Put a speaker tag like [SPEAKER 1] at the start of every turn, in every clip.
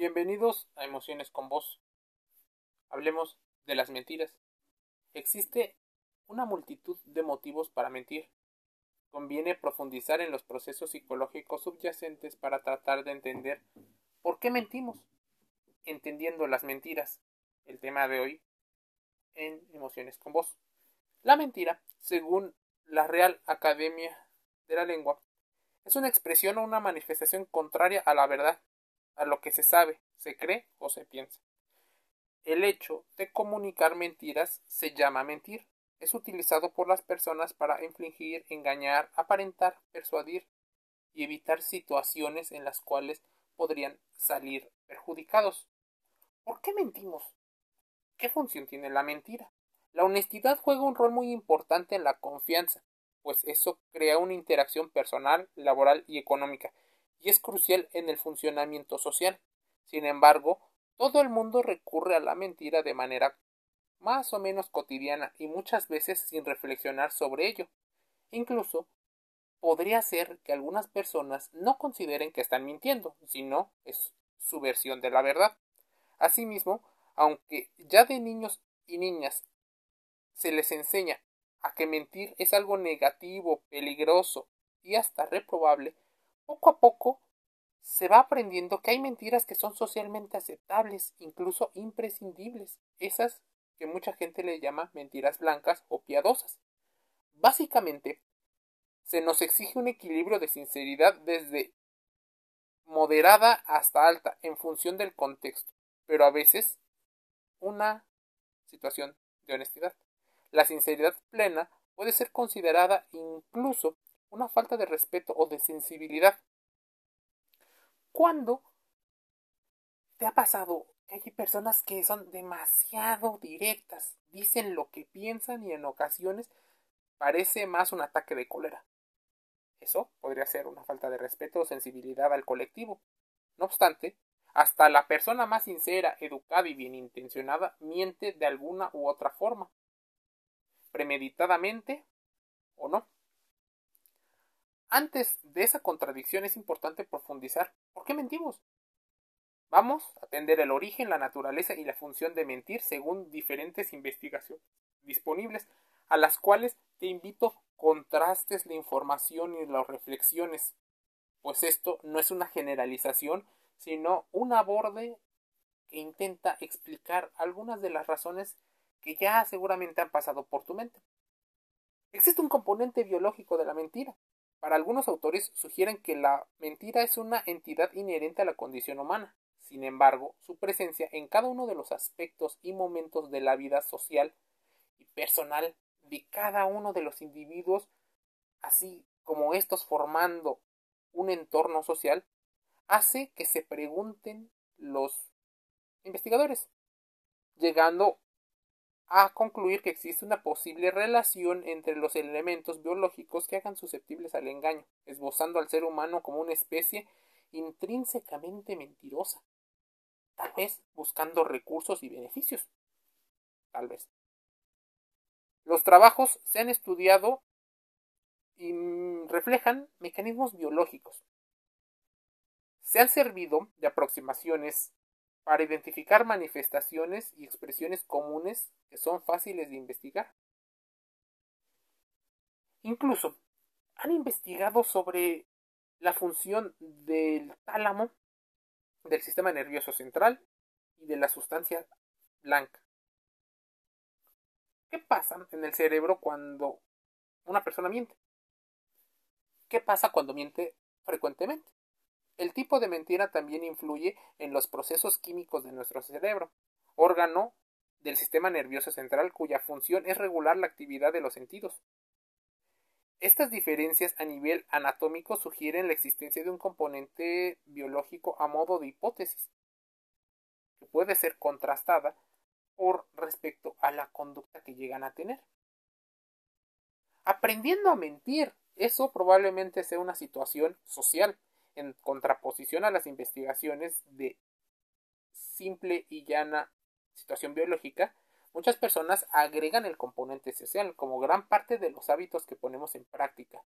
[SPEAKER 1] Bienvenidos a Emociones con Vos. Hablemos de las mentiras. Existe una multitud de motivos para mentir. Conviene profundizar en los procesos psicológicos subyacentes para tratar de entender por qué mentimos. Entendiendo las mentiras. El tema de hoy en Emociones con Vos. La mentira, según la Real Academia de la Lengua, es una expresión o una manifestación contraria a la verdad a lo que se sabe, se cree o se piensa. El hecho de comunicar mentiras se llama mentir. Es utilizado por las personas para infligir, engañar, aparentar, persuadir y evitar situaciones en las cuales podrían salir perjudicados. ¿Por qué mentimos? ¿Qué función tiene la mentira? La honestidad juega un rol muy importante en la confianza, pues eso crea una interacción personal, laboral y económica, y es crucial en el funcionamiento social. Sin embargo, todo el mundo recurre a la mentira de manera más o menos cotidiana y muchas veces sin reflexionar sobre ello. Incluso podría ser que algunas personas no consideren que están mintiendo, sino es su versión de la verdad. Asimismo, aunque ya de niños y niñas se les enseña a que mentir es algo negativo, peligroso y hasta reprobable, poco a poco se va aprendiendo que hay mentiras que son socialmente aceptables, incluso imprescindibles, esas que mucha gente le llama mentiras blancas o piadosas. Básicamente, se nos exige un equilibrio de sinceridad desde moderada hasta alta en función del contexto, pero a veces una situación de honestidad. La sinceridad plena puede ser considerada incluso una falta de respeto o de sensibilidad. ¿Cuándo te ha pasado que hay personas que son demasiado directas, dicen lo que piensan y en ocasiones parece más un ataque de cólera? Eso podría ser una falta de respeto o sensibilidad al colectivo. No obstante, hasta la persona más sincera, educada y bien intencionada miente de alguna u otra forma, premeditadamente o no. Antes de esa contradicción es importante profundizar. ¿Por qué mentimos? Vamos a atender el origen, la naturaleza y la función de mentir según diferentes investigaciones disponibles, a las cuales te invito contrastes la información y las reflexiones, pues esto no es una generalización, sino un aborde que intenta explicar algunas de las razones que ya seguramente han pasado por tu mente. Existe un componente biológico de la mentira, para algunos autores sugieren que la mentira es una entidad inherente a la condición humana. Sin embargo, su presencia en cada uno de los aspectos y momentos de la vida social y personal de cada uno de los individuos, así como estos formando un entorno social, hace que se pregunten los investigadores, llegando a concluir que existe una posible relación entre los elementos biológicos que hagan susceptibles al engaño, esbozando al ser humano como una especie intrínsecamente mentirosa, tal vez buscando recursos y beneficios, tal vez. Los trabajos se han estudiado y reflejan mecanismos biológicos. Se han servido de aproximaciones para identificar manifestaciones y expresiones comunes que son fáciles de investigar. Incluso han investigado sobre la función del tálamo, del sistema nervioso central y de la sustancia blanca. ¿Qué pasa en el cerebro cuando una persona miente? ¿Qué pasa cuando miente frecuentemente? El tipo de mentira también influye en los procesos químicos de nuestro cerebro, órgano del sistema nervioso central cuya función es regular la actividad de los sentidos. Estas diferencias a nivel anatómico sugieren la existencia de un componente biológico a modo de hipótesis, que puede ser contrastada por respecto a la conducta que llegan a tener. Aprendiendo a mentir, eso probablemente sea una situación social en contraposición a las investigaciones de simple y llana situación biológica, muchas personas agregan el componente social como gran parte de los hábitos que ponemos en práctica.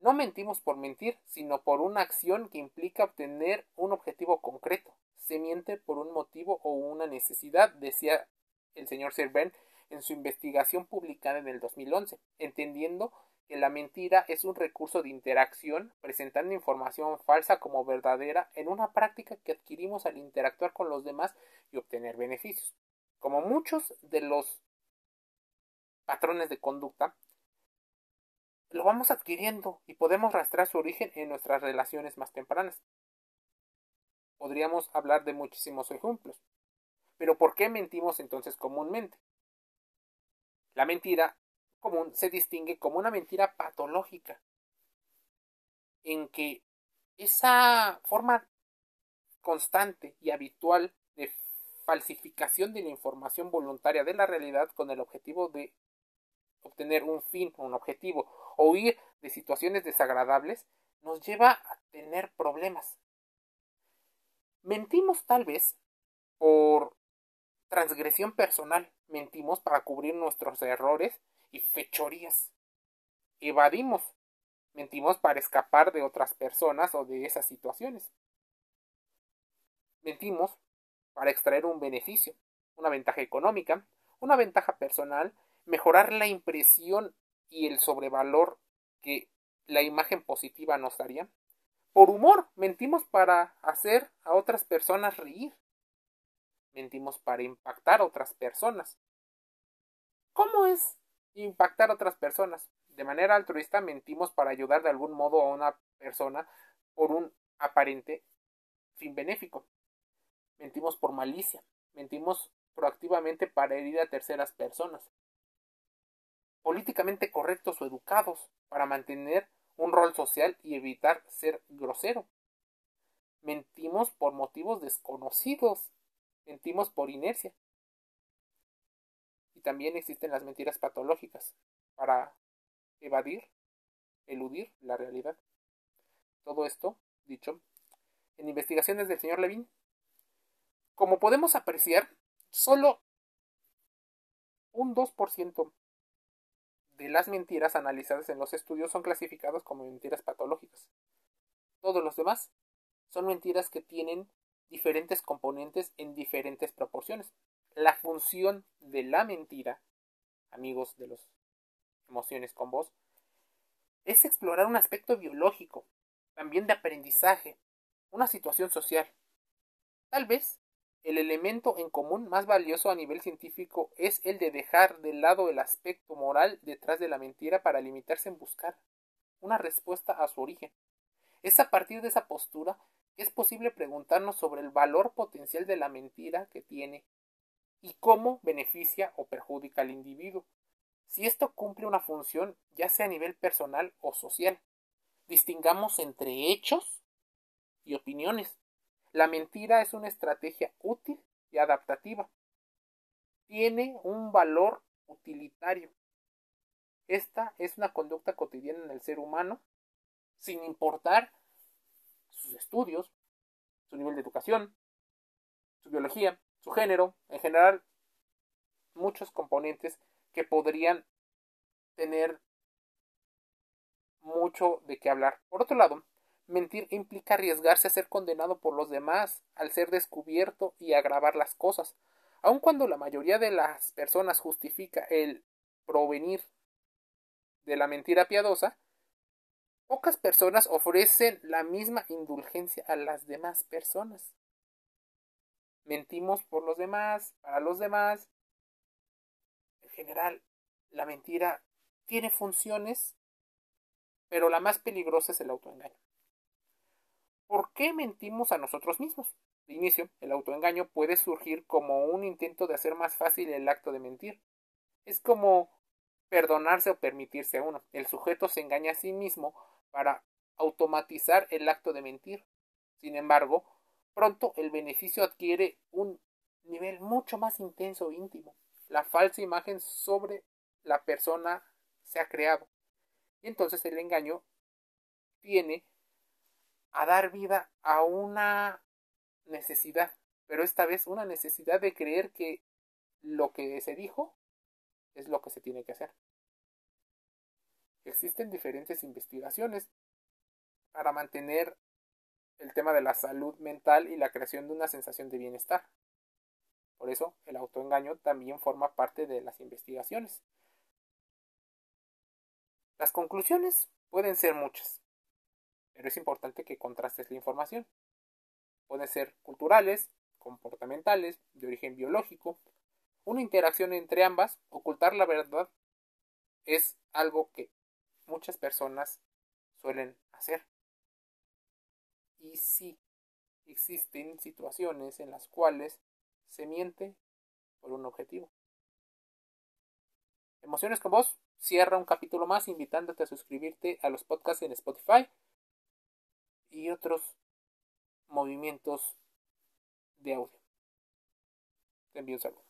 [SPEAKER 1] No mentimos por mentir, sino por una acción que implica obtener un objetivo concreto. Se miente por un motivo o una necesidad, decía el señor Serben en su investigación publicada en el 2011, entendiendo que la mentira es un recurso de interacción, presentando información falsa como verdadera en una práctica que adquirimos al interactuar con los demás y obtener beneficios. Como muchos de los patrones de conducta, lo vamos adquiriendo y podemos rastrear su origen en nuestras relaciones más tempranas. Podríamos hablar de muchísimos ejemplos. Pero ¿por qué mentimos entonces comúnmente? La mentira común se distingue como una mentira patológica, en que esa forma constante y habitual de falsificación de la información voluntaria de la realidad con el objetivo de obtener un fin, un objetivo, o huir de situaciones desagradables, nos lleva a tener problemas. Mentimos tal vez por transgresión personal, mentimos para cubrir nuestros errores y fechorías. Evadimos, mentimos para escapar de otras personas o de esas situaciones. Mentimos para extraer un beneficio, una ventaja económica, una ventaja personal, mejorar la impresión y el sobrevalor que la imagen positiva nos daría. Por humor, mentimos para hacer a otras personas reír. Mentimos para impactar a otras personas. ¿Cómo es impactar a otras personas? De manera altruista mentimos para ayudar de algún modo a una persona por un aparente fin benéfico. Mentimos por malicia. Mentimos proactivamente para herir a terceras personas políticamente correctos o educados para mantener un rol social y evitar ser grosero. Mentimos por motivos desconocidos. Mentimos por inercia. Y también existen las mentiras patológicas para evadir, eludir la realidad. Todo esto, dicho, en investigaciones del señor Levin, como podemos apreciar, solo un 2% de las mentiras analizadas en los estudios son clasificados como mentiras patológicas. Todos los demás son mentiras que tienen diferentes componentes en diferentes proporciones. La función de la mentira, amigos de los emociones con vos, es explorar un aspecto biológico, también de aprendizaje, una situación social. Tal vez el elemento en común más valioso a nivel científico es el de dejar de lado el aspecto moral detrás de la mentira para limitarse en buscar una respuesta a su origen. Es a partir de esa postura que es posible preguntarnos sobre el valor potencial de la mentira que tiene y cómo beneficia o perjudica al individuo, si esto cumple una función ya sea a nivel personal o social. Distingamos entre hechos y opiniones. La mentira es una estrategia útil y adaptativa. Tiene un valor utilitario. Esta es una conducta cotidiana en el ser humano, sin importar sus estudios, su nivel de educación, su biología, su género, en general, muchos componentes que podrían tener mucho de qué hablar. Por otro lado, Mentir implica arriesgarse a ser condenado por los demás, al ser descubierto y agravar las cosas. Aun cuando la mayoría de las personas justifica el provenir de la mentira piadosa, pocas personas ofrecen la misma indulgencia a las demás personas. Mentimos por los demás, para los demás. En general, la mentira tiene funciones, pero la más peligrosa es el autoengaño. ¿Por qué mentimos a nosotros mismos? De inicio, el autoengaño puede surgir como un intento de hacer más fácil el acto de mentir. Es como perdonarse o permitirse a uno. El sujeto se engaña a sí mismo para automatizar el acto de mentir. Sin embargo, pronto el beneficio adquiere un nivel mucho más intenso e íntimo. La falsa imagen sobre la persona se ha creado. Y entonces el engaño tiene a dar vida a una necesidad, pero esta vez una necesidad de creer que lo que se dijo es lo que se tiene que hacer. Existen diferentes investigaciones para mantener el tema de la salud mental y la creación de una sensación de bienestar. Por eso el autoengaño también forma parte de las investigaciones. Las conclusiones pueden ser muchas, pero es importante que contrastes la información. Pueden ser culturales, comportamentales, de origen biológico, una interacción entre ambas, ocultar la verdad es algo que muchas personas suelen hacer. Y sí, existen situaciones en las cuales se miente por un objetivo. Emociones con vos cierra un capítulo más invitándote a suscribirte a los podcasts en Spotify y otros movimientos de audio. Te envío un saludo.